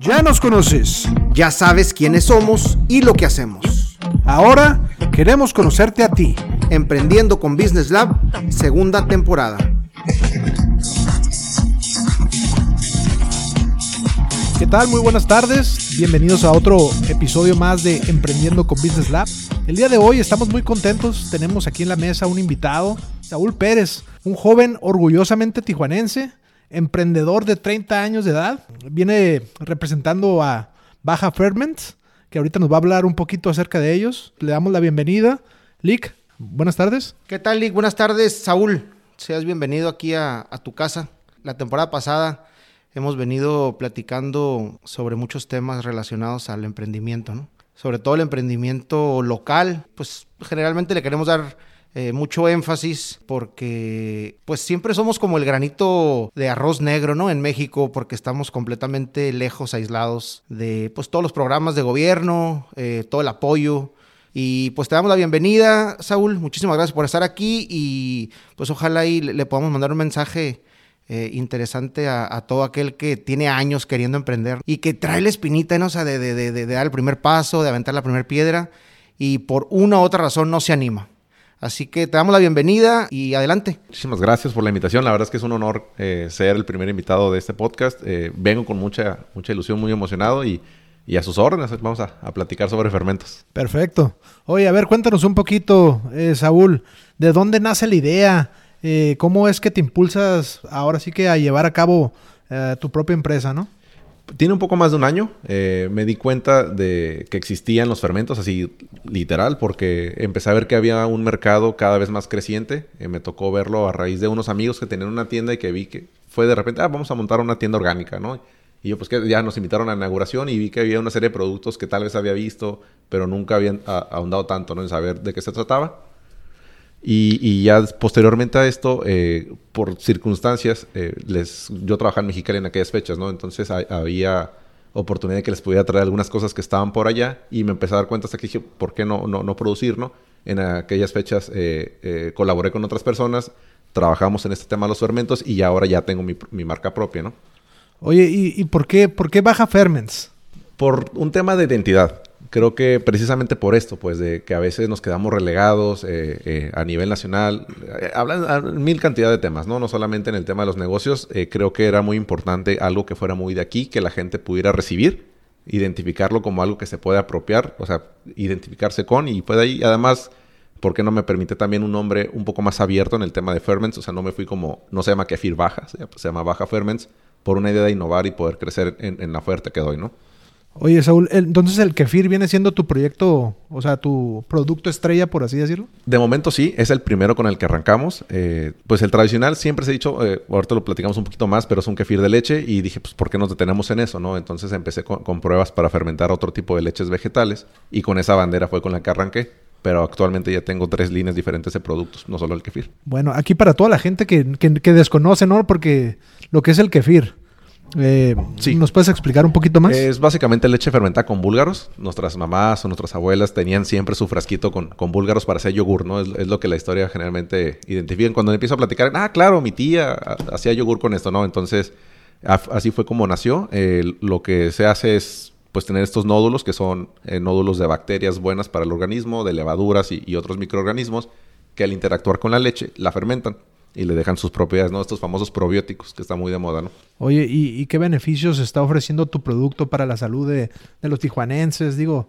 Ya nos conoces. Ya sabes quiénes somos y lo que hacemos. Ahora queremos conocerte a ti. Emprendiendo con Business Lab, segunda temporada. ¿Qué tal? Muy buenas tardes. Bienvenidos a otro episodio más de Emprendiendo con Business Lab. El día de hoy estamos muy contentos. Tenemos aquí en la mesa un invitado, Saúl Pérez, un joven orgullosamente tijuanense, emprendedor de 30 años de edad. Viene representando a Baja Ferments, que ahorita nos va a hablar un poquito acerca de ellos. Le damos la bienvenida. Lick, buenas tardes. ¿Qué tal, Lick? Buenas tardes, Saúl. Seas bienvenido aquí a tu casa. La temporada pasada hemos venido platicando sobre muchos temas relacionados al emprendimiento, ¿no? Sobre todo el emprendimiento local, pues generalmente le queremos dar eh, mucho énfasis porque pues siempre somos como el granito de arroz negro, ¿no? En México porque estamos completamente lejos, aislados de pues todos los programas de gobierno, eh, todo el apoyo. Y pues te damos la bienvenida, Saúl. Muchísimas gracias por estar aquí y pues ojalá y le, podamos mandar un mensaje eh, interesante a, a, todo aquel que tiene años queriendo emprender y que trae la espinita, ¿no? O sea, de, de, de, de dar el primer paso, de aventar la primera piedra y por una u otra razón no se anima. Así que te damos la bienvenida y adelante. Muchísimas gracias por la invitación. La verdad es que es un honor eh, ser el primer invitado de este podcast. Eh, vengo con mucha, mucha ilusión, muy emocionado y, y a sus órdenes. Vamos a, a, platicar sobre fermentos. Perfecto. Oye, a ver, cuéntanos un poquito, eh, Saúl, ¿de dónde nace la idea? Eh, ¿Cómo es que te impulsas ahora sí que a llevar a cabo eh, tu propia empresa, no? Tiene un poco más de un año. Eh, me di cuenta de que existían los fermentos, así literal, porque empecé a ver que había un mercado cada vez más creciente. Eh, me tocó verlo a raíz de unos amigos que tenían una tienda y que vi que fue de repente, ah, vamos a montar una tienda orgánica, ¿no? Y yo, pues que ya nos invitaron a la inauguración y vi que había una serie de productos que tal vez había visto, pero nunca habían ahondado tanto, ¿no? En saber de qué se trataba. Y, y, ya posteriormente a esto, eh, por circunstancias, eh, les, yo trabajaba en Mexicali en aquellas fechas, ¿no? Entonces a, había oportunidad de que les pudiera traer algunas cosas que estaban por allá y me empecé a dar cuenta hasta que dije, ¿por qué no, no, no producir, no? En aquellas fechas eh, colaboré con otras personas, trabajamos en este tema de los fermentos y ahora ya tengo mi, mi marca propia, ¿no? Oye, ¿y, y por, qué, por qué baja Ferments? Por un tema de identidad creo que precisamente por esto, pues de que a veces nos quedamos relegados eh, eh, a nivel nacional, eh, hablan mil cantidad de temas, ¿no? No solamente en el tema de los negocios, eh, creo que era muy importante algo que fuera muy de aquí, que la gente pudiera recibir, identificarlo como algo que se puede apropiar, o sea, identificarse con y puede ahí, además, ¿por qué no me permite también un nombre un poco más abierto en el tema de ferments? O sea, no me fui como, no se llama kefir baja, se llama, se llama baja ferments, por una idea de innovar y poder crecer en, en la oferta que doy, ¿no? Oye, Saúl, entonces el kefir viene siendo tu proyecto, o sea, tu producto estrella, por así decirlo. De momento sí, es el primero con el que arrancamos. Eh, pues el tradicional siempre se ha dicho, eh, ahorita lo platicamos un poquito más, pero es un kefir de leche y dije, pues, ¿por qué nos detenemos en eso? no Entonces empecé con, con pruebas para fermentar otro tipo de leches vegetales y con esa bandera fue con la que arranqué pero actualmente ya tengo tres líneas diferentes de productos, no solo el kefir. Bueno, aquí para toda la gente que, que, que desconoce, ¿no? Porque lo que es el kefir. Eh, sí. ¿Nos puedes explicar un poquito más? Es básicamente leche fermentada con búlgaros. Nuestras mamás o nuestras abuelas tenían siempre su frasquito con, con búlgaros para hacer yogur, ¿no? Es, es, lo que la historia generalmente identifica. Cuando empiezo a platicar, ah, claro, mi tía hacía yogur con esto, ¿no? Entonces, así fue como nació. Eh, lo que se hace es pues tener estos nódulos que son eh, nódulos de bacterias buenas para el organismo, de levaduras y, y otros microorganismos que al interactuar con la leche la fermentan y le dejan sus propiedades, ¿no? Estos famosos probióticos que está muy de moda, ¿no? Oye, ¿y, y qué beneficios está ofreciendo tu producto para la salud de, de los tijuanenses? Digo.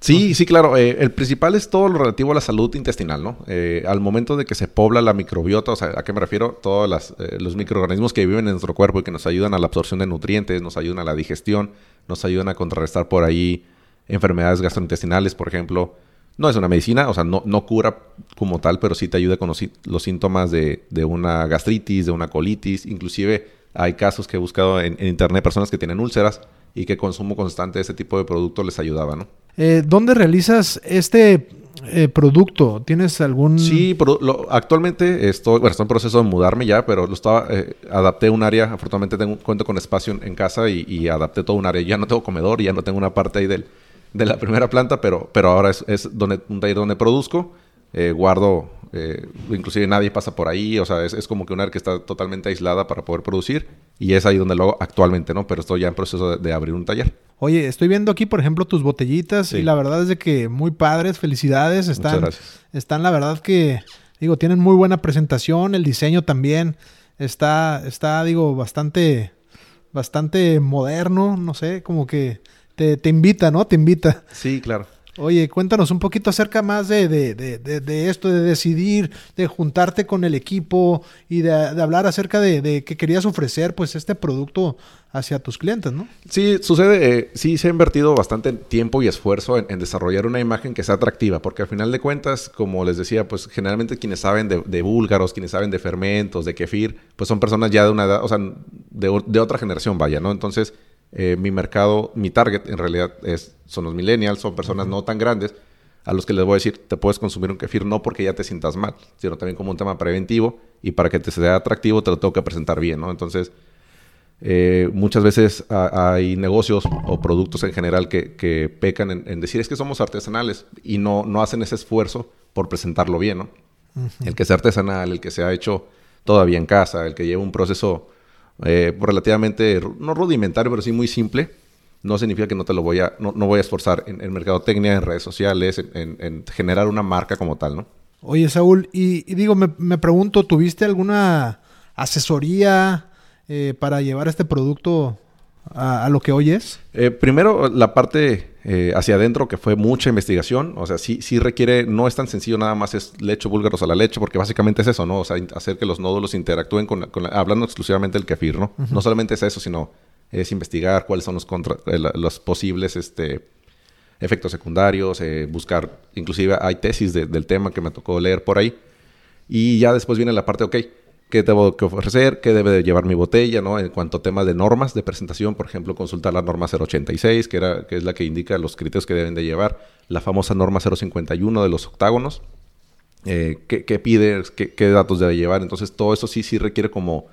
Sí, sí, claro. Eh, el principal es todo lo relativo a la salud intestinal, ¿no? Eh, al momento de que se pobla la microbiota, o sea, ¿a qué me refiero? Todos las, eh, los microorganismos que viven en nuestro cuerpo y que nos ayudan a la absorción de nutrientes, nos ayudan a la digestión, nos ayudan a contrarrestar por ahí enfermedades gastrointestinales, por ejemplo. No es una medicina, o sea, no, no cura como tal, pero sí te ayuda con los, los síntomas de, de, una gastritis, de una colitis. Inclusive hay casos que he buscado en, en, internet, personas que tienen úlceras y que consumo constante de ese tipo de producto les ayudaba, ¿no? Eh, ¿Dónde realizas este eh, producto? ¿Tienes algún...? Sí, pero lo, actualmente estoy, bueno, estoy en proceso de mudarme ya, pero lo estaba, eh, adapté un área, afortunadamente tengo, cuento con espacio en, en casa y, y, adapté todo un área. Ya no tengo comedor, ya no tengo una parte ahí del de la primera planta, pero, pero ahora es, es donde, un taller donde produzco. Eh, guardo Eh, inclusive nadie pasa por ahí, o sea, es, como que una área que está totalmente aislada para poder producir y es ahí donde lo hago actualmente, ¿no? Pero estoy ya en proceso de, abrir un taller. Oye, estoy viendo aquí, por ejemplo, tus botellitas y la verdad es de que muy padres, felicidades, están, están la verdad que, digo, tienen muy buena presentación, el diseño también está, está, digo, bastante, bastante moderno, no sé, como que te, te invita, ¿no? Te invita. Sí, claro. Oye, cuéntanos un poquito acerca más de, de, de, de, esto, de decidir, de juntarte con el equipo y de, hablar acerca de, que querías ofrecer pues este producto hacia tus clientes, ¿no? Sí, sucede, eh, sí se ha invertido bastante tiempo y esfuerzo en, desarrollar una imagen que sea atractiva, porque al final de cuentas, como les decía, pues generalmente quienes saben de, búlgaros, quienes saben de fermentos, de kefir, pues son personas ya de una edad, o sea, de, otra generación, vaya, ¿no? Entonces, eh, mi mercado, mi target en realidad es, son los millennials, son personas no tan grandes a los que les voy a decir, te puedes consumir un kefir no porque ya te sientas mal, sino también como un tema preventivo y para que te sea atractivo te lo tengo que presentar bien, ¿no? Entonces, eh, muchas veces hay negocios o productos en general que, pecan en, decir es que somos artesanales y no, no hacen ese esfuerzo por presentarlo bien, ¿no? El que sea artesanal, el que se ha hecho todavía en casa, el que lleva un proceso eh, relativamente, no rudimentario, pero sí muy simple, no significa que no te lo voy a, no, voy a esforzar en, en, mercadotecnia, en redes sociales, en, generar una marca como tal, ¿no? Oye, Saúl, y, digo, me, pregunto, ¿tuviste alguna asesoría eh, para llevar este producto a, lo que hoy es? Eh, primero, la parte hacia adentro, que fue mucha investigación. O sea, sí, sí requiere, no es tan sencillo nada más es leche búlgaros a la leche, porque básicamente es eso, ¿no? O sea, hacer que los nódulos interactúen con, hablando exclusivamente del kefir, ¿no? No solamente es eso, sino es investigar cuáles son los, contra, eh, los posibles este, efectos secundarios, eh, buscar, inclusive hay tesis del tema que me tocó leer por ahí. Y ya después viene la parte, ok, qué tengo que ofrecer, qué debe de llevar mi botella, ¿no? En cuanto a temas de normas de presentación, por ejemplo, consultar la norma 086, que, era, que es la que indica los criterios que deben de llevar, la famosa norma 051 de los octágonos, eh, qué, qué, pide, qué, qué, datos debe llevar. Entonces, todo eso sí, sí requiere como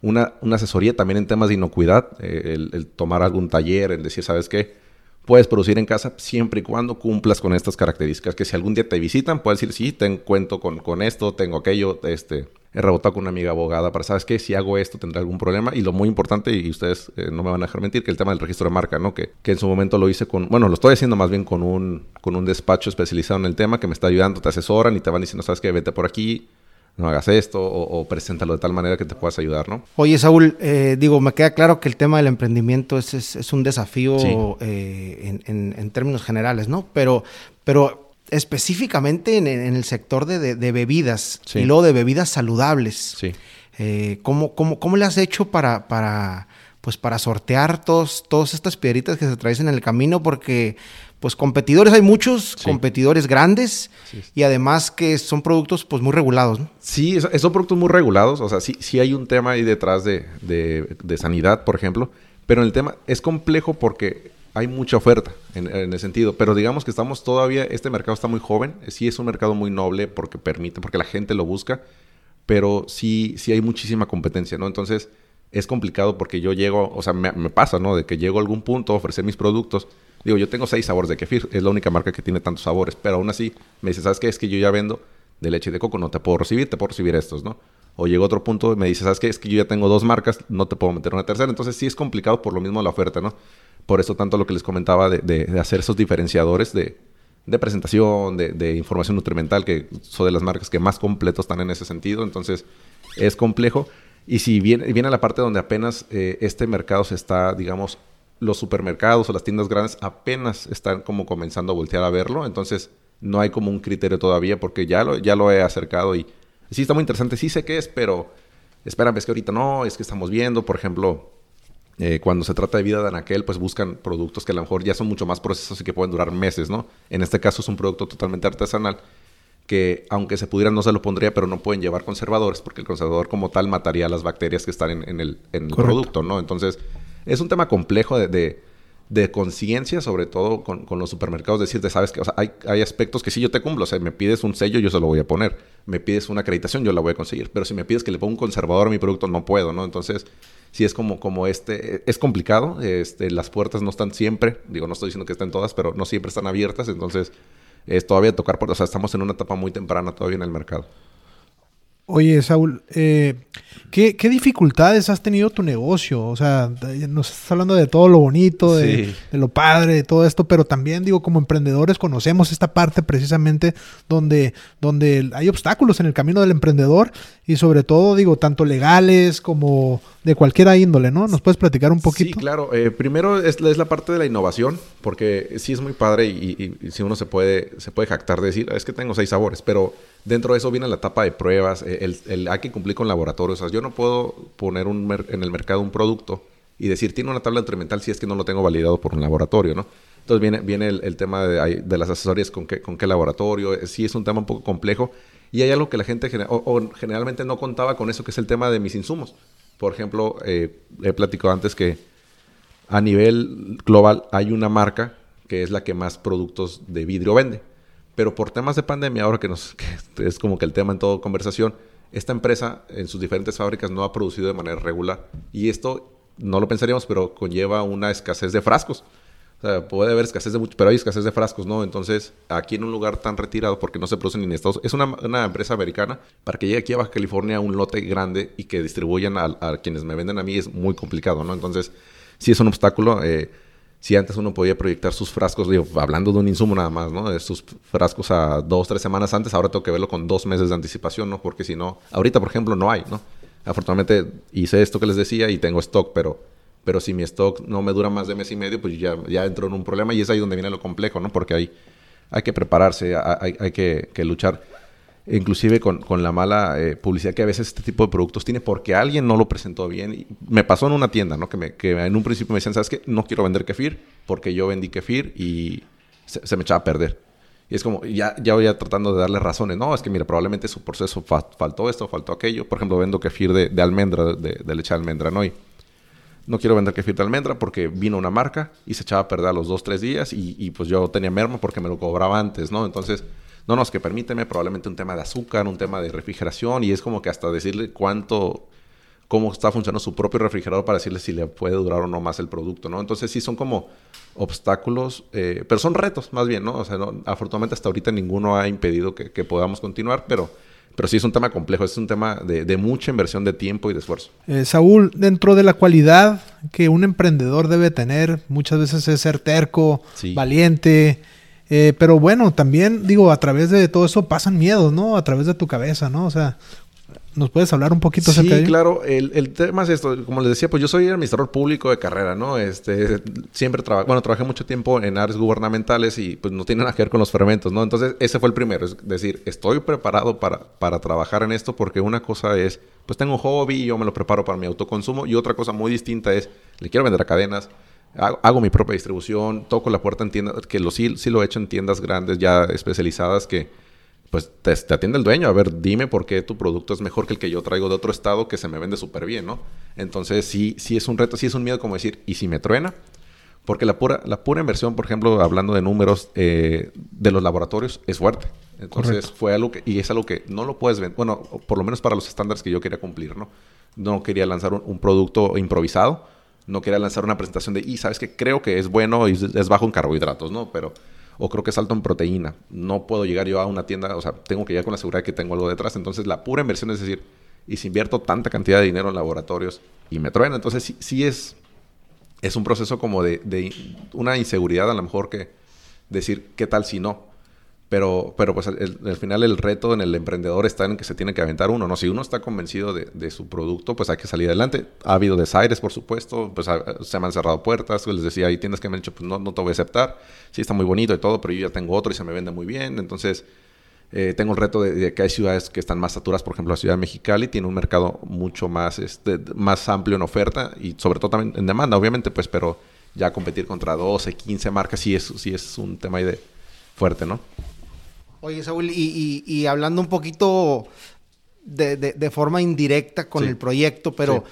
una, una asesoría también en temas de inocuidad, eh, el, tomar algún taller, el decir, ¿sabes qué? puedes producir en casa siempre y cuando cumplas con estas características. Que si algún día te visitan, puedes decir, sí, ten, cuento con, con esto, tengo aquello, este, he rebotado con una amiga abogada para, ¿sabes qué? Si hago esto, tendrá algún problema. Y lo muy importante, y ustedes eh, no me van a dejar mentir, que el tema del registro de marca, ¿no? Que, que, en su momento lo hice con, bueno, lo estoy haciendo más bien con un, con un despacho especializado en el tema que me está ayudando, te asesoran y te van diciendo, ¿sabes qué? Vete por aquí, no hagas esto o, preséntalo de tal manera que te puedas ayudar, ¿no? Oye, Saúl, eh, digo, me queda claro que el tema del emprendimiento es, es, un desafío eh, en, términos generales, ¿no? Pero, pero específicamente en, el sector de, bebidas y luego de bebidas saludables. Sí. Eh, ¿cómo, cómo, le has hecho para, para, pues para sortear todos, todas estas piedritas que se traen en el camino? Porque pues competidores hay muchos, competidores grandes y además que son productos pues muy regulados, ¿no? Sí, son productos muy regulados, o sea, sí, sí hay un tema ahí detrás de, de, sanidad, por ejemplo, pero el tema es complejo porque hay mucha oferta en, en, el sentido, pero digamos que estamos todavía, este mercado está muy joven, sí es un mercado muy noble porque permite, porque la gente lo busca, pero sí, sí hay muchísima competencia, ¿no? Entonces es complicado porque yo llego, o sea, me, me pasa, ¿no? De que llego a algún punto a ofrecer mis productos Digo, yo tengo seis sabores de kefir, es la única marca que tiene tantos sabores, pero aún así me dice, ¿sabes qué? Es que yo ya vendo de leche de coco, no te puedo recibir, te puedo recibir estos, ¿no? O llega otro punto y me dice, ¿sabes qué? Es que yo ya tengo dos marcas, no te puedo meter una tercera. Entonces sí es complicado por lo mismo la oferta, ¿no? Por eso tanto lo que les comentaba de, hacer esos diferenciadores de, presentación, de, información nutrimental, que son de las marcas que más completos están en ese sentido. Entonces es complejo. Y si viene, viene la parte donde apenas eh, este mercado se está, digamos, los supermercados o las tiendas grandes apenas están como comenzando a voltear a verlo, entonces no hay como un criterio todavía porque ya lo, ya lo he acercado y sí está muy interesante, sí sé qué es, pero espérame, es que ahorita no, es que estamos viendo, por ejemplo, eh, cuando se trata de vida de anaquel, pues buscan productos que a lo mejor ya son mucho más procesos y que pueden durar meses, ¿no? En este caso es un producto totalmente artesanal que aunque se pudiera no se lo pondría, pero no pueden llevar conservadores porque el conservador como tal mataría las bacterias que están en, el, en el producto, ¿no? Entonces es un tema complejo de, de, conciencia, sobre todo con, los supermercados, decirte, sabes que hay, hay, aspectos que si yo te cumplo, o sea, me pides un sello, yo se lo voy a poner, me pides una acreditación, yo la voy a conseguir, pero si me pides que le ponga un conservador a mi producto, no puedo, ¿no? Entonces, sí es como, como este, es complicado, este, las puertas no están siempre, digo, no estoy diciendo que estén todas, pero no siempre están abiertas, entonces es todavía tocar por... O sea, estamos en una etapa muy temprana todavía en el mercado. Oye, Saúl, eh, ¿qué, dificultades has tenido tu negocio? O sea, nos estás hablando de todo lo bonito, de, lo padre, de todo esto, pero también, digo, como emprendedores conocemos esta parte precisamente donde, donde hay obstáculos en el camino del emprendedor y sobre todo, digo, tanto legales como de cualquier índole, ¿no? ¿Nos puedes platicar un poquito? Sí, claro. Eh, primero es, es, la parte de la innovación, porque sí es muy padre y, y si uno se puede, se puede jactar de decir, es que tengo seis sabores, pero Dentro de eso viene la etapa de pruebas, eh, el, hay que cumplir con laboratorios. O sea, yo no puedo poner un en el mercado un producto y decir, tiene una tabla nutrimental si es que no lo tengo validado por un laboratorio, ¿no? Entonces viene, viene el, tema de, las asesorías con qué, con qué laboratorio. Eh, sí es un tema un poco complejo. Y hay algo que la gente o, generalmente no contaba con eso, que es el tema de mis insumos. Por ejemplo, eh, he platicado antes que a nivel global hay una marca que es la que más productos de vidrio vende. Pero por temas de pandemia, ahora que, nos, es como que el tema en toda conversación, esta empresa en sus diferentes fábricas no ha producido de manera regular. Y esto no lo pensaríamos, pero conlleva una escasez de frascos. O sea, puede haber escasez de mucho, pero hay escasez de frascos, ¿no? Entonces, aquí en un lugar tan retirado, porque no se producen ni en Estados Unidos, es una, una, empresa americana, para que llegue aquí a Baja California un lote grande y que distribuyan a, a, quienes me venden a mí es muy complicado, ¿no? Entonces, sí es un obstáculo. Eh, si antes uno podía proyectar sus frascos, digo, hablando de un insumo nada más, ¿no? De sus frascos a dos, tres semanas antes, ahora tengo que verlo con dos meses de anticipación, ¿no? Porque si no, ahorita, por ejemplo, no hay, ¿no? Afortunadamente hice esto que les decía y tengo stock, pero, pero si mi stock no me dura más de mes y medio, pues ya, ya entro en un problema y es ahí donde viene lo complejo, ¿no? Porque hay, hay que prepararse, hay, hay que, que luchar inclusive con, con la mala eh, publicidad que a veces este tipo de productos tiene porque alguien no lo presentó bien. Y me pasó en una tienda, ¿no? Que, me, que en un principio me decían, ¿sabes qué? No quiero vender kefir porque yo vendí kefir y se, me echaba a perder. Y es como, ya, ya voy tratando de darle razones. No, es que mira, probablemente su proceso faltó esto, faltó aquello. Por ejemplo, vendo kefir de, de almendra, de, de, leche de almendra, ¿no? Y no quiero vender kefir de almendra porque vino una marca y se echaba a perder a los dos, tres días y, y pues yo tenía merma porque me lo cobraba antes, ¿no? Entonces no, no, es que permíteme, probablemente un tema de azúcar, un tema de refrigeración, y es como que hasta decirle cuánto, cómo está funcionando su propio refrigerador para decirle si le puede durar o no más el producto, ¿no? Entonces sí son como obstáculos, eh, pero son retos más bien, ¿no? O sea, afortunadamente hasta ahorita ninguno ha impedido que, podamos continuar, pero... Pero sí es un tema complejo, es un tema de, mucha inversión de tiempo y de esfuerzo. Eh, Saúl, dentro de la cualidad que un emprendedor debe tener, muchas veces es ser terco, valiente, eh, pero bueno, también digo, a través de todo eso pasan miedos, ¿no? A través de tu cabeza, ¿no? O sea, ¿nos puedes hablar un poquito sí, acerca de claro. El, el, tema es esto. Como les decía, pues yo soy administrador público de carrera, ¿no? Este, siempre trabajé, bueno, trabajé mucho tiempo en áreas gubernamentales y pues no tiene nada que ver con los fermentos, ¿no? Entonces, ese fue el primero. Es decir, estoy preparado para, para trabajar en esto porque una cosa es, pues tengo un hobby y yo me lo preparo para mi autoconsumo y otra cosa muy distinta es, le quiero vender a cadenas, hago, mi propia distribución, toco la puerta en tiendas, que lo, sí, sí lo he hecho en tiendas grandes ya especializadas que pues te, atiende el dueño. A ver, dime por qué tu producto es mejor que el que yo traigo de otro estado que se me vende súper bien, ¿no? Entonces sí, sí es un reto, sí es un miedo como decir, ¿y si me truena? Porque la pura, la pura inversión, por ejemplo, hablando de números eh, de los laboratorios, es fuerte. Entonces fue algo que, y es algo que no lo puedes vender, bueno, por lo menos para los estándares que yo quería cumplir, ¿no? No quería lanzar un producto improvisado no quería lanzar una presentación de, y sabes que creo que es bueno y es bajo en carbohidratos, ¿no? Pero, o creo que es alto en proteína. No puedo llegar yo a una tienda, o sea, tengo que llegar con la seguridad que tengo algo detrás. Entonces, la pura inversión es decir, y si invierto tanta cantidad de dinero en laboratorios y me truena, entonces sí, sí es, es un proceso como de, de una inseguridad a lo mejor que decir, ¿qué tal si no? Pero, pero pues al final el reto en el emprendedor está en que se tiene que aventar uno, ¿no? Si uno está convencido de, su producto, pues hay que salir adelante. Ha habido desaires, por supuesto, pues se me han cerrado puertas. Les decía, hay tiendas que me han dicho, pues no, no te voy a aceptar. Sí, está muy bonito y todo, pero yo ya tengo otro y se me vende muy bien. Entonces, eh, tengo el reto de, que hay ciudades que están más saturadas, por ejemplo, la ciudad de Mexicali tiene un mercado mucho más, este, más amplio en oferta y sobre todo también en demanda, obviamente, pues, pero ya competir contra 12, 15 marcas sí es, sí es un tema ahí de fuerte, ¿no? Oye, Saúl, y, hablando un poquito de, forma indirecta con el proyecto, pero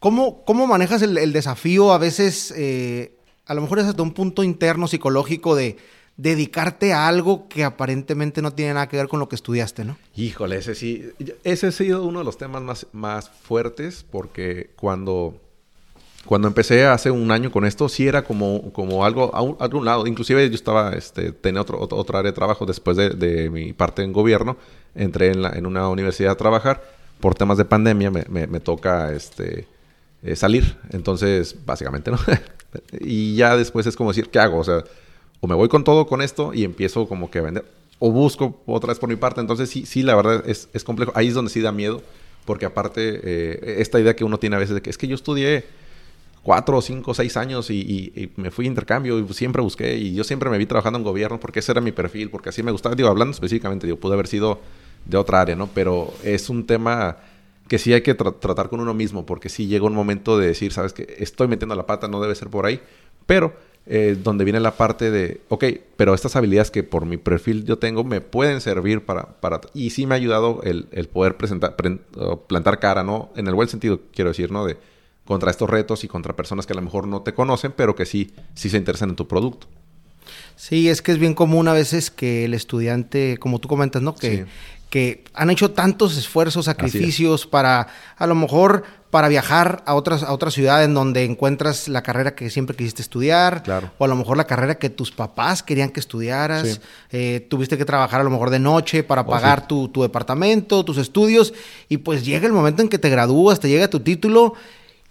¿cómo, ¿cómo, manejas el, desafío a veces, eh, a lo mejor es hasta un punto interno psicológico de dedicarte a algo que aparentemente no tiene nada que ver con lo que estudiaste, ¿no? Híjole, ese sí, ese ha sido uno de los temas más, más fuertes porque cuando cuando empecé hace un año con esto, sí era como, como algo a, un, lado. Inclusive yo estaba, este, tenía otro, otro, área de trabajo después de, mi parte en gobierno. Entré en, la, en, una universidad a trabajar. Por temas de pandemia me, me, toca este, eh, salir. Entonces, básicamente, ¿no? y ya después es como decir, ¿qué hago? O sea, o me voy con todo con esto y empiezo como que a vender. O busco otra vez por mi parte. Entonces, sí, sí, la verdad es, es complejo. Ahí es donde sí da miedo. Porque aparte, eh, esta idea que uno tiene a veces de que es que yo estudié cuatro, cinco, seis años y, me fui a intercambio y siempre busqué y yo siempre me vi trabajando en gobierno porque ese era mi perfil, porque así me gustaba. Digo, hablando específicamente, digo, pude haber sido de otra área, ¿no? Pero es un tema que sí hay que tratar con uno mismo porque sí llega un momento de decir, sabes que estoy metiendo la pata, no debe ser por ahí, pero eh, donde viene la parte de, ok, pero estas habilidades que por mi perfil yo tengo me pueden servir para, para y sí me ha ayudado el, poder presentar, plantar cara, ¿no? En el buen sentido, quiero decir, ¿no? De, contra estos retos y contra personas que a lo mejor no te conocen, pero que sí, sí se interesan en tu producto. Sí, es que es bien común a veces que el estudiante, como tú comentas, ¿no? Que, que han hecho tantos esfuerzos, sacrificios para, a lo mejor, para viajar a otras, a otras ciudades en donde encuentras la carrera que siempre quisiste estudiar, claro. o a lo mejor la carrera que tus papás querían que estudiaras, eh, tuviste que trabajar a lo mejor de noche para oh, pagar tu, tu departamento, tus estudios, y pues llega el momento en que te gradúas, te llega tu título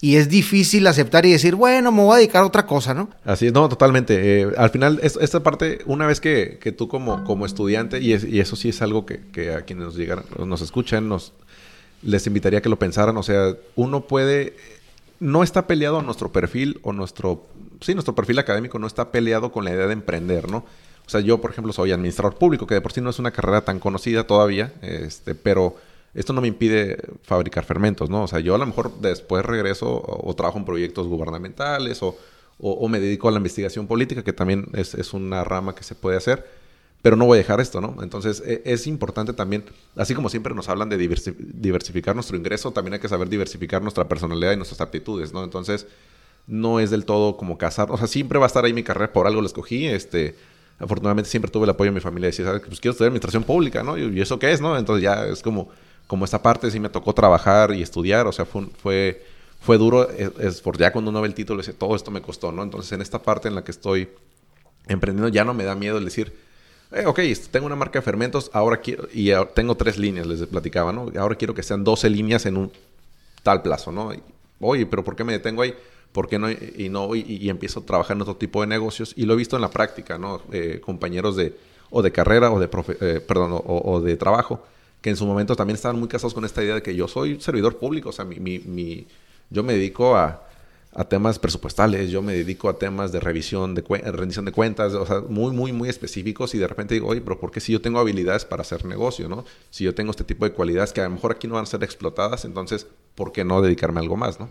y es difícil aceptar y decir, bueno, me voy a dedicar a otra cosa, ¿no? Así es, no, totalmente. Eh, al final, esta parte, una vez que, que tú como, como estudiante, y, eso sí es algo que, que a quienes nos llegan, nos escuchan, nos, les invitaría a que lo pensaran. O sea, uno puede, no está peleado nuestro perfil o nuestro, sí, nuestro perfil académico no está peleado con la idea de emprender, ¿no? O sea, yo, por ejemplo, soy administrador público, que de por sí no es una carrera tan conocida todavía, este, pero esto no me impide fabricar fermentos, ¿no? O sea, yo a lo mejor después regreso o, trabajo en proyectos gubernamentales o, me dedico a la investigación política, que también es, una rama que se puede hacer, pero no voy a dejar esto, ¿no? Entonces e, es importante también, así como siempre nos hablan de diversificar nuestro ingreso, también hay que saber diversificar nuestra personalidad y nuestras aptitudes, ¿no? Entonces no es del todo como casar, o sea, siempre va a estar ahí mi carrera, por algo la escogí, este... Afortunadamente siempre tuve el apoyo de mi familia. Decía, ¿sabes? Pues quiero estudiar administración pública, ¿no? ¿Y eso qué es, no? Entonces ya es como como esta parte sí me tocó trabajar y estudiar, o sea, fue, fue, fue duro, es, por ya cuando uno ve el título, dice, todo esto me costó, ¿no? Entonces, en esta parte en la que estoy emprendiendo, ya no me da miedo el decir, eh, ok, tengo una marca de fermentos, ahora quiero, y tengo tres líneas, les platicaba, ¿no? Ahora quiero que sean 12 líneas en un tal plazo, ¿no? Oye, pero ¿por qué me detengo ahí? ¿Por qué no? Y, no y, empiezo a trabajar en otro tipo de negocios. Y lo he visto en la práctica, ¿no? Eh, compañeros de, o de carrera o de, eh, perdón, o de trabajo que en su momento también estaban muy casados con esta idea de que yo soy servidor público, o sea, mi, mi, yo me dedico a, a, temas presupuestales, yo me dedico a temas de revisión de rendición de cuentas, o sea, muy, muy, muy específicos y de repente digo, oye, pero ¿por qué si yo tengo habilidades para hacer negocio, no? Si yo tengo este tipo de cualidades que a lo mejor aquí no van a ser explotadas, entonces, ¿por qué no dedicarme a algo más, no?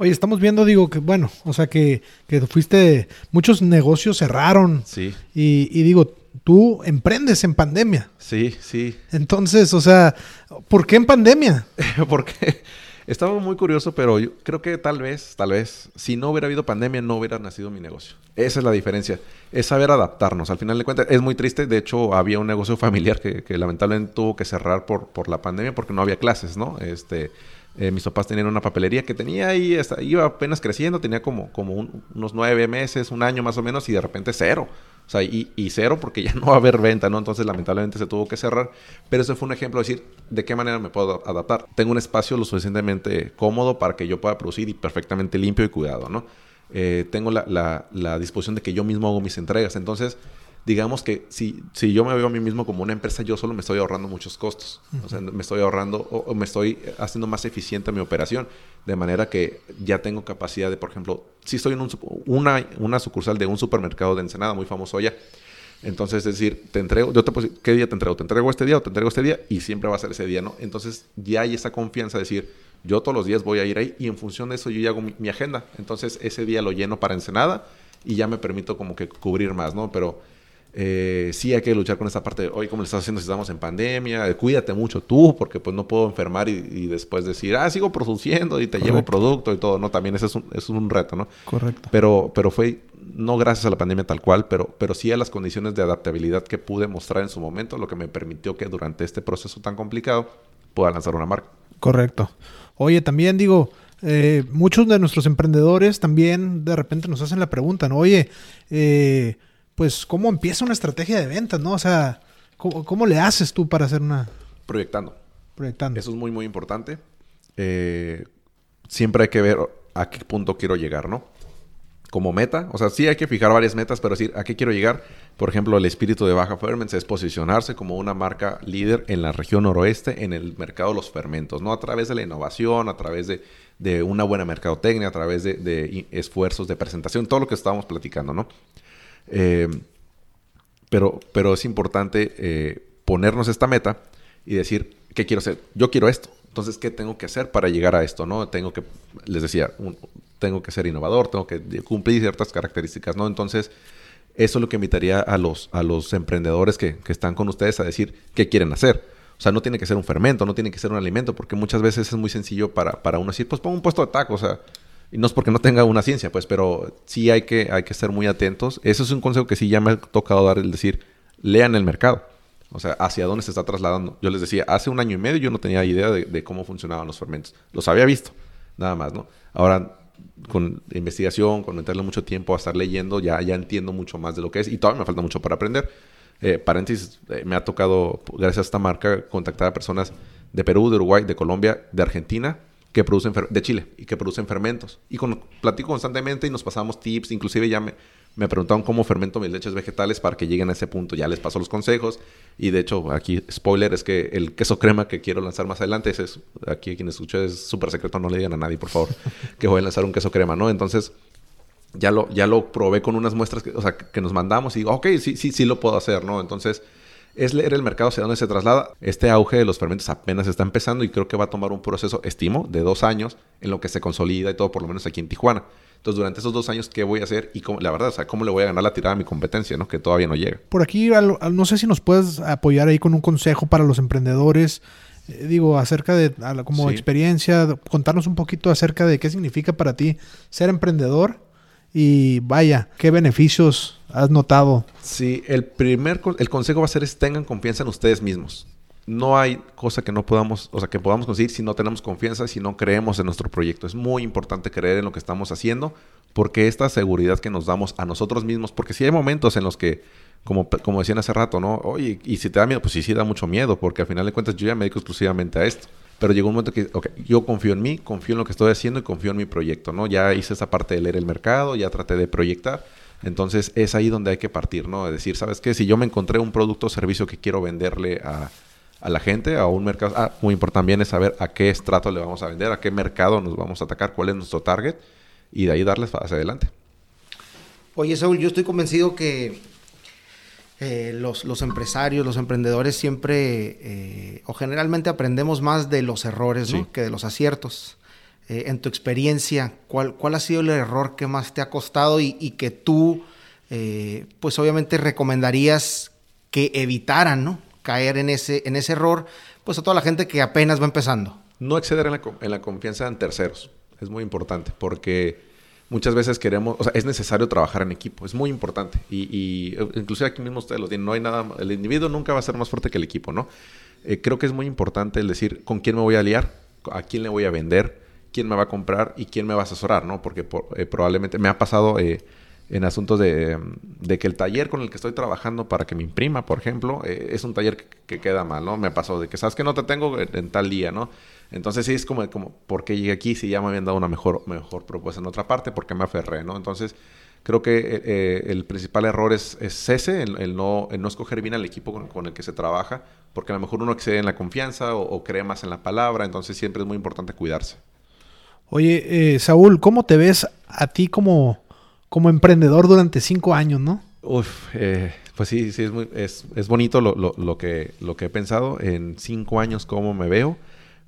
Oye, estamos viendo, digo, que bueno, o sea, que, que fuiste, muchos negocios cerraron. Sí. Y, y digo, tú emprendes en pandemia. Sí, sí. Entonces, o sea, ¿por qué en pandemia? Porque estaba muy curioso, pero yo creo que tal vez, tal vez, si no hubiera habido pandemia, no hubiera nacido mi negocio. Esa es la diferencia. Es saber adaptarnos. Al final de cuentas, es muy triste. De hecho, había un negocio familiar que, que lamentablemente tuvo que cerrar por, por la pandemia porque no había clases, ¿no? Este eh, mis papás tenían una papelería que tenía ahí, iba apenas creciendo, tenía como, como unos nueve meses, un año más o menos, y de repente cero. O sea, y, cero porque ya no va a haber venta, ¿no? Entonces, lamentablemente se tuvo que cerrar. Pero ese fue un ejemplo de decir de qué manera me puedo adaptar. Tengo un espacio lo suficientemente cómodo para que yo pueda producir y perfectamente limpio y cuidado, ¿no? Eh, tengo la, la, la disposición de que yo mismo hago mis entregas. Entonces, digamos que si, si yo me veo a mí mismo como una empresa, yo solo me estoy ahorrando muchos costos. O sea, me estoy ahorrando o, me estoy haciendo más eficiente mi operación. De manera que ya tengo capacidad de, por ejemplo, si estoy en un, una, una sucursal de un supermercado de Ensenada muy famoso allá. Entonces, es decir, te entrego, yo te ¿qué día te entrego? ¿Te entrego este día o te entrego este día? Y siempre va a ser ese día, ¿no? Entonces, ya hay esa confianza de decir, yo todos los días voy a ir ahí y en función de eso yo ya hago mi, mi agenda. Entonces, ese día lo lleno para Ensenada y ya me permito como que cubrir más, ¿no? Pero eh, sí hay que luchar con esta parte de, hoy ¿cómo le estás haciendo si estamos en pandemia? cuídate mucho tú, porque pues no puedo enfermar y, después decir, ah, sigo produciendo y te llevo producto y todo, ¿no? También ese es un, es un reto, ¿no? Correcto. Pero, pero fue, no gracias a la pandemia tal cual, pero, pero sí a las condiciones de adaptabilidad que pude mostrar en su momento, lo que me permitió que durante este proceso tan complicado pueda lanzar una marca. Correcto. Oye, también digo, eh, muchos de nuestros emprendedores también de repente nos hacen la pregunta, ¿no? Oye, eh, pues, ¿cómo empieza una estrategia de ventas, no? O sea, ¿cómo, le haces tú para hacer una... Proyectando. Proyectando. Eso es muy, muy importante. Eh, siempre hay que ver a qué punto quiero llegar, ¿no? Como meta, o sea, sí hay que fijar varias metas, pero decir a qué quiero llegar. Por ejemplo, el espíritu de Baja Ferments es posicionarse como una marca líder en la región noroeste en el mercado de los fermentos, ¿no? A través de la innovación, a través de, de una buena mercadotecnia, a través de, esfuerzos de presentación, todo lo que estábamos platicando, ¿no? Eh, pero, pero es importante eh, ponernos esta meta y decir, ¿qué quiero hacer? Yo quiero esto. Entonces, ¿qué tengo que hacer para llegar a esto? ¿no? Tengo que, les decía, tengo que ser innovador, tengo que cumplir ciertas características, ¿no? Entonces, eso es lo que invitaría a los, a los emprendedores que, que están con ustedes a decir qué quieren hacer. O sea, no tiene que ser un fermento, no tiene que ser un alimento, porque muchas veces es muy sencillo para, para uno decir, pues pongo un puesto de taco, o sea, y no es porque no tenga una ciencia, pues, pero sí hay que, hay que ser muy atentos. Ese es un consejo que sí ya me ha tocado dar, el decir, lean el mercado. O sea, hacia dónde se está trasladando. Yo les decía, hace un año y medio yo no tenía idea de, cómo funcionaban los fermentos. Los había visto, nada más, ¿no? Ahora, con investigación, con meterle mucho tiempo a estar leyendo, ya, ya entiendo mucho más de lo que es y todavía me falta mucho para aprender. Eh, paréntesis, eh, me ha tocado, gracias a esta marca, contactar a personas de Perú, de Uruguay, de Colombia, de Argentina, que producen, de Chile, y que producen fermentos. Y con, platico constantemente y nos pasamos tips, inclusive ya me, me preguntaron cómo fermento mis leches vegetales para que lleguen a ese punto. Ya les paso los consejos. Y de hecho, aquí, spoiler, es que el queso crema que quiero lanzar más adelante, es, aquí quien escucha es súper secreto, no le digan a nadie, por favor, que voy a lanzar un queso crema, ¿no? Entonces, ya lo, ya lo probé con unas muestras que, o sea, que nos mandamos y digo, ok, sí, sí, sí lo puedo hacer, ¿no? Entonces, es leer el mercado hacia dónde se traslada. Este auge de los fermentos apenas está empezando y creo que va a tomar un proceso, estimo, de dos años en lo que se consolida y todo, por lo menos aquí en Tijuana. Entonces, durante esos dos años, ¿qué voy a hacer? Y cómo, la verdad, o sea, ¿cómo le voy a ganar la tirada a mi competencia, ¿no? Que todavía no llega. Por aquí, no sé si nos puedes apoyar ahí con un consejo para los emprendedores. Eh, digo, acerca de como experiencia, contarnos un poquito acerca de qué significa para ti ser emprendedor y vaya, qué beneficios has notado. Sí, el primer el consejo va a ser es tengan confianza en ustedes mismos. No hay cosa que no podamos, o sea, que podamos conseguir si no tenemos confianza, si no creemos en nuestro proyecto. Es muy importante creer en lo que estamos haciendo, porque esta seguridad que nos damos a nosotros mismos, porque si hay momentos en los que, como, como decían hace rato, ¿no? Oye, y si te da miedo, pues sí, sí da mucho miedo, porque al final de cuentas yo ya me dedico exclusivamente a esto. Pero llegó un momento que, ok, yo confío en mí, confío en lo que estoy haciendo y confío en mi proyecto, ¿no? Ya hice esa parte de leer el mercado, ya traté de proyectar. Entonces es ahí donde hay que partir, ¿no? Es decir, ¿sabes qué? Si yo me encontré un producto o servicio que quiero venderle a, a la gente, a un mercado, ah, muy importante también es saber a qué estrato le vamos a vender, a qué mercado nos vamos a atacar, cuál es nuestro target y de ahí darles hacia adelante. Oye, Saúl, yo estoy convencido que eh, los, los, empresarios, los emprendedores siempre eh, o generalmente aprendemos más de los errores que de los aciertos. Eh, en tu experiencia, ¿cuál, ¿cuál ha sido el error que más te ha costado y, que tú, pues obviamente recomendarías que evitaran ¿no? caer en ese, en ese error, pues a toda la gente que apenas va empezando? No exceder en la, en la confianza en terceros. Es muy importante porque muchas veces queremos, o sea, es necesario trabajar en equipo, es muy importante. Y, y inclusive aquí mismo ustedes lo tienen, no hay nada, el individuo nunca va a ser más fuerte que el equipo, ¿no? Eh, creo que es muy importante el decir con quién me voy a aliar, a quién le voy a vender, quién me va a comprar y quién me va a asesorar, ¿no? Porque eh, probablemente me ha pasado eh, en asuntos de, de, que el taller con el que estoy trabajando para que me imprima, por ejemplo, es un taller que, queda mal, ¿no? Me pasado de que, ¿sabes que No te tengo en tal día, ¿no? Entonces sí es como, como ¿por qué llegué aquí si ya me habían dado una mejor, mejor propuesta en otra parte? ¿Por qué me aferré? ¿no? Entonces creo que eh, eh, el principal error es, ese, el, no, no escoger bien al equipo con, el que se trabaja, porque a lo mejor uno excede en la confianza o, cree más en la palabra, entonces siempre es muy importante cuidarse. Oye, eh, Saúl, ¿cómo te ves a ti como, como emprendedor durante cinco años, no? Uf, pues sí, sí, es, muy, es, es bonito lo, lo, lo, que, lo que he pensado. En cinco años, ¿cómo me veo?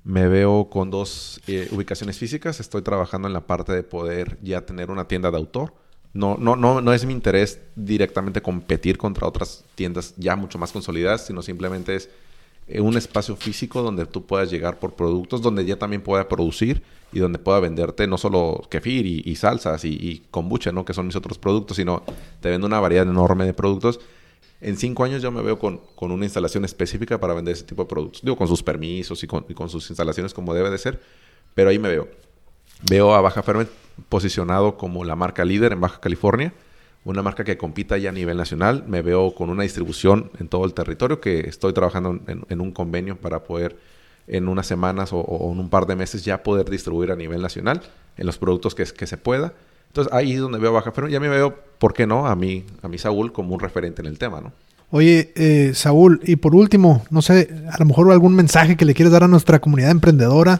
Me veo con dos eh, ubicaciones físicas. Estoy trabajando en la parte de poder ya tener una tienda de autor. No, no, no, no es mi interés directamente competir contra otras tiendas ya mucho más consolidadas, sino simplemente es eh, un espacio físico donde tú puedas llegar por productos, donde ya también pueda producir y donde pueda venderte no solo kefir y, salsas y, kombucha, ¿no? que son mis otros productos, sino te vendo una variedad enorme de productos en cinco años yo me veo con, una instalación específica para vender ese tipo de productos. Digo, con sus permisos y con, sus instalaciones como debe de ser, pero ahí me veo. Veo a Baja Ferment posicionado como la marca líder en Baja California, una marca que compita ya a nivel nacional. Me veo con una distribución en todo el territorio, que estoy trabajando en, un convenio para poder en unas semanas o, en un par de meses ya poder distribuir a nivel nacional en los productos que, que se pueda. Entonces ahí es donde veo Baja Ferment. Ya me veo, ¿por qué no? A mí, a mí Saúl como un referente en el tema, ¿no? Oye, eh, Saúl, y por último, no sé, a lo mejor algún mensaje que le quieres dar a nuestra comunidad emprendedora,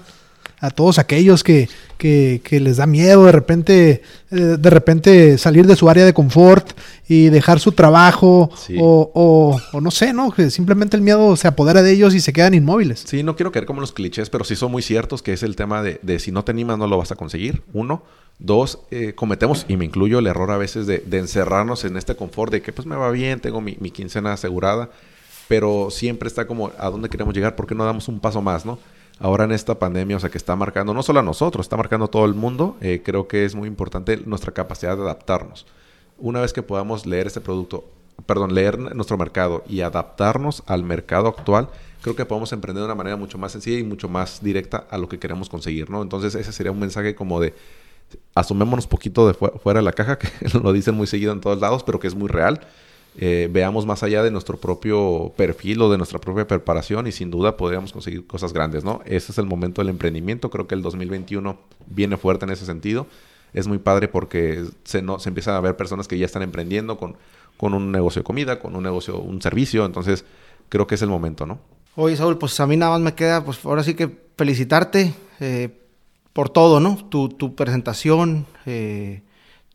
a todos aquellos que, que, les da miedo de repente, eh, de repente salir de su área de confort y dejar su trabajo, o, o, no sé, ¿no? Que simplemente el miedo se apodera de ellos y se quedan inmóviles. Sí, no quiero caer como los clichés, pero sí son muy ciertos, que es el tema de, de si no te animas no lo vas a conseguir, uno. Dos, eh, cometemos, y me incluyo el error a veces de, encerrarnos en este confort de que pues me va bien, tengo mi, quincena asegurada, pero siempre está como a dónde queremos llegar, ¿por qué no damos un paso más, no? Ahora en esta pandemia, o sea, que está marcando no solo a nosotros, está marcando a todo el mundo, eh, creo que es muy importante nuestra capacidad de adaptarnos. Una vez que podamos leer este producto, perdón, leer nuestro mercado y adaptarnos al mercado actual, creo que podemos emprender de una manera mucho más sencilla y mucho más directa a lo que queremos conseguir, ¿no? Entonces ese sería un mensaje como de asumémonos poquito de fuera de la caja, que lo dicen muy seguido en todos lados, pero que es muy real. Eh, veamos más allá de nuestro propio perfil o de nuestra propia preparación y sin duda podríamos conseguir cosas grandes, ¿no? Ese es el momento del emprendimiento, creo que el 2021 viene fuerte en ese sentido. Es muy padre porque se, no, se empiezan a ver personas que ya están emprendiendo con, con un negocio de comida, con un negocio, un servicio, entonces creo que es el momento, ¿no? Oye, Saúl, pues a mí nada más me queda, pues ahora sí que felicitarte eh, por todo, ¿no? Tu, tu presentación, eh,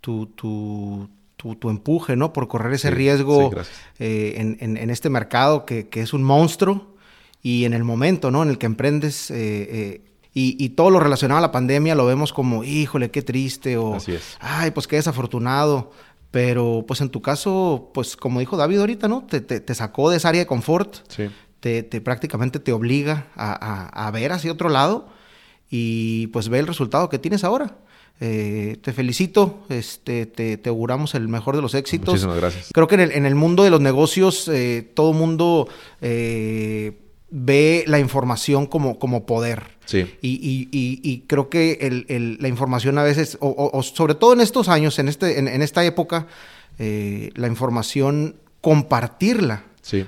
tu, tu, tu, empuje, ¿no? Por correr ese riesgo eh, en, en, este mercado que, que, es un monstruo y en el momento, ¿no? En el que emprendes eh, y, y, todo lo relacionado a la pandemia lo vemos como, híjole, qué triste o, Así es. ay, pues qué desafortunado. Pero pues en tu caso, pues como dijo David ahorita, ¿no? Te, te, te sacó de esa área de confort. Sí. Te, te, prácticamente te obliga a, a, a ver hacia otro lado y pues ve el resultado que tienes ahora. Eh, te felicito, este, te, auguramos el mejor de los éxitos. Muchísimas gracias. Creo que en el, mundo de los negocios eh, todo mundo eh, ve la información como, como poder. Sí. Y, creo que la información a veces, o, sobre todo en estos años, en, este, en esta época, la información, compartirla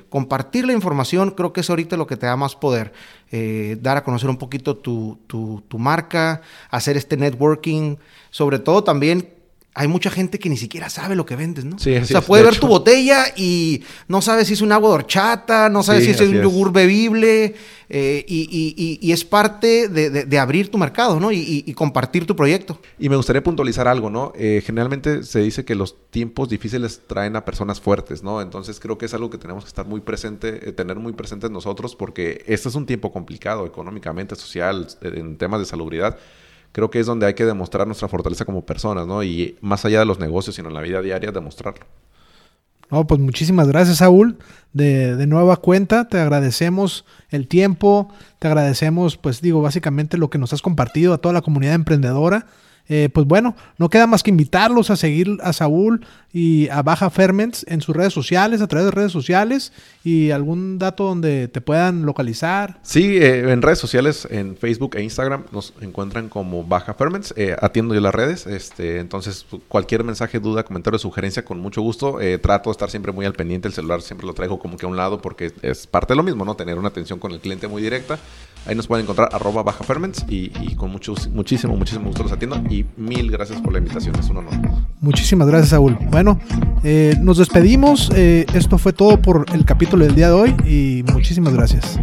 Compartir la información creo que es ahorita lo que te da más poder. Eh, dar a conocer un poquito tu, tu, tu marca, hacer este networking, sobre todo también hay mucha gente que ni siquiera sabe lo que vendes, ¿no? Sí, o sea, puede ver tu botella y no sabe si es un agua de horchata, no sabe si es un yogur bebible, eh, y, es parte de, abrir tu mercado, ¿no? Y, compartir tu proyecto. Y me gustaría puntualizar algo, ¿no? Eh, generalmente se dice que los tiempos difíciles traen a personas fuertes, ¿no? Entonces creo que es algo que tenemos que estar muy presente, eh, tener muy presente nosotros, porque este es un tiempo complicado económicamente, social, en temas de salubridad creo que es donde hay que demostrar nuestra fortaleza como personas, ¿no? Y más allá de los negocios, sino en la vida diaria, demostrarlo. No, pues muchísimas gracias, Saúl. De, de, nueva cuenta, te agradecemos el tiempo, te agradecemos, pues digo, básicamente lo que nos has compartido a toda la comunidad emprendedora. Eh, pues bueno, no queda más que invitarlos a seguir a Saúl y a Baja Ferments en sus redes sociales, a través de redes sociales y algún dato donde te puedan localizar. Sí, eh, en redes sociales, en Facebook e Instagram nos encuentran como Baja Ferments. Eh, atiendo yo las redes, este, entonces cualquier mensaje, duda, comentario, sugerencia, con mucho gusto. trato de estar siempre muy al pendiente, el celular siempre lo traigo como que a un lado porque es parte de lo mismo, ¿no? Tener una atención con el cliente muy directa. Ahí nos pueden encontrar arroba Baja Ferments y, con muchos, muchísimo, muchísimo gusto los atiendo y mil gracias por la invitación, es un honor. Muchísimas gracias, Saúl. Bueno, eh, nos despedimos. Eh, esto fue todo por el capítulo del día de hoy y muchísimas gracias.